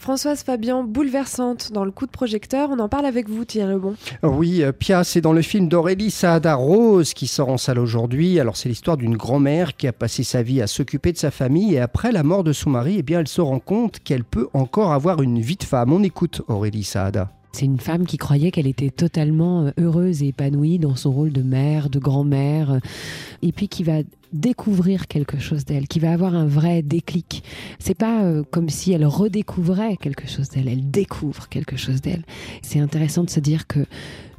Françoise Fabian, bouleversante dans le coup de projecteur, on en parle avec vous Thierry Lebon. Oui, euh, Pia, c'est dans le film d'Aurélie Saada Rose qui sort en salle aujourd'hui. Alors c'est l'histoire d'une grand-mère qui a passé sa vie à s'occuper de sa famille et après la mort de son mari, eh bien elle se rend compte qu'elle peut encore avoir une vie de femme. On écoute Aurélie Saada. C'est une femme qui croyait qu'elle était totalement euh, heureuse et épanouie dans son rôle de mère, de grand-mère, euh, et puis qui va découvrir quelque chose d'elle, qui va avoir un vrai déclic. C'est pas euh, comme si elle redécouvrait quelque chose d'elle, elle découvre quelque chose d'elle. C'est intéressant de se dire que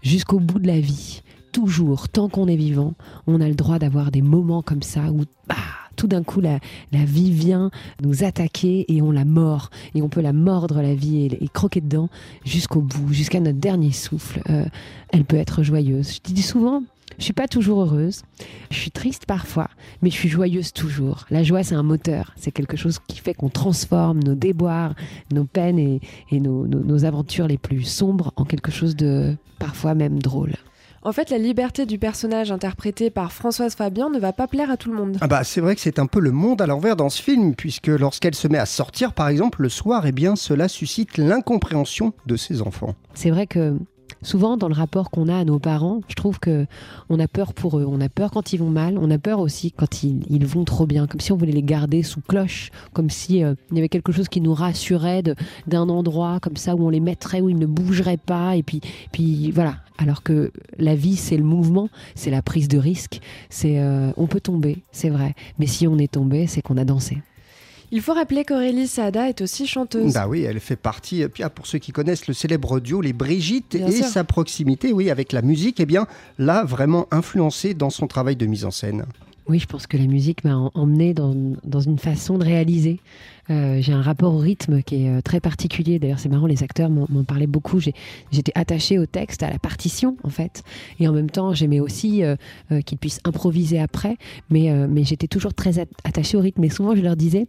jusqu'au bout de la vie, toujours, tant qu'on est vivant, on a le droit d'avoir des moments comme ça où bah, tout d'un coup la, vie vient nous attaquer et on la mord. Et on peut la mordre la vie et, croquer dedans jusqu'au bout, jusqu'à notre dernier souffle. Euh, elle peut être joyeuse. Je dis souvent, je suis pas toujours heureuse. Je suis triste parfois, mais je suis joyeuse toujours. La joie, c'est un moteur. C'est quelque chose qui fait qu'on transforme nos déboires, nos peines et, nos aventures les plus sombres en quelque chose de parfois même drôle. En fait, la liberté du personnage interprété par Françoise Fabian ne va pas plaire à tout le monde. Ah bah, c'est vrai que c'est un peu le monde à l'envers dans ce film, puisque lorsqu'elle se met à sortir, par exemple, le soir, eh bien, cela suscite l'incompréhension de ses enfants. C'est vrai que souvent dans le rapport qu'on a à nos parents, je trouve que on a peur pour eux, on a peur quand ils vont mal, on a peur aussi quand ils, vont trop bien, comme si on voulait les garder sous cloche, comme si euh, il y avait quelque chose qui nous rassurait d'un endroit comme ça où on les mettrait où ils ne bougeraient pas et puis puis voilà. Alors que la vie c'est le mouvement, c'est la prise de risque, c'est euh, on peut tomber, c'est vrai, mais si on est tombé, c'est qu'on a dansé. Il faut rappeler qu'Aurélie Saada est aussi chanteuse. Bah oui, elle fait partie, puis, pour ceux qui connaissent le célèbre duo Les Brigitte bien et sûr. sa proximité, oui, avec la musique, eh bien, l'a vraiment influencé dans son travail de mise en scène. Oui, je pense que la musique m'a emmené dans, dans, une façon de réaliser. Euh, j'ai un rapport au rythme qui est euh, très particulier. D'ailleurs, c'est marrant, les acteurs m'en parlaient beaucoup. J'étais attachée au texte, à la partition, en fait. Et en même temps, j'aimais aussi euh, euh, qu'ils puissent improviser après. Mais, euh, mais j'étais toujours très attachée au rythme. Et souvent, je leur disais,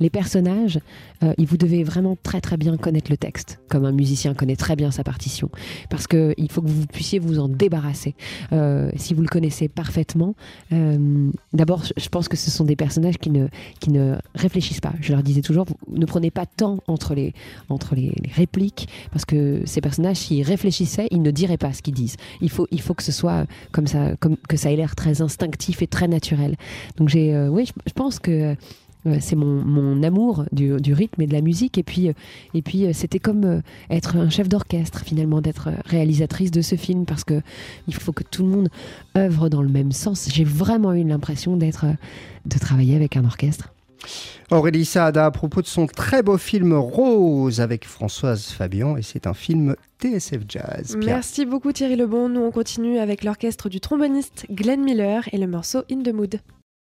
les personnages, euh, vous devez vraiment très très bien connaître le texte, comme un musicien connaît très bien sa partition, parce que il faut que vous puissiez vous en débarrasser. Euh, si vous le connaissez parfaitement, euh, d'abord, je pense que ce sont des personnages qui ne qui ne réfléchissent pas. Je leur disais toujours, ne prenez pas de temps entre les entre les, répliques, parce que ces personnages, s'ils réfléchissaient, ils ne diraient pas ce qu'ils disent. Il faut il faut que ce soit comme ça, comme que ça ait l'air très instinctif et très naturel. Donc j'ai, euh, oui, je pense que c'est mon, mon, amour du, du, rythme et de la musique. Et puis, et puis c'était comme être un chef d'orchestre, finalement, d'être réalisatrice de ce film, parce que il faut que tout le monde œuvre dans le même sens. J'ai vraiment eu l'impression d'être, de travailler avec un orchestre. Aurélie Saada à propos de son très beau film Rose avec Françoise Fabian et c'est un film TSF Jazz. Pierre. Merci beaucoup Thierry Lebon. Nous on continue avec l'orchestre du tromboniste Glenn Miller et le morceau In the Mood.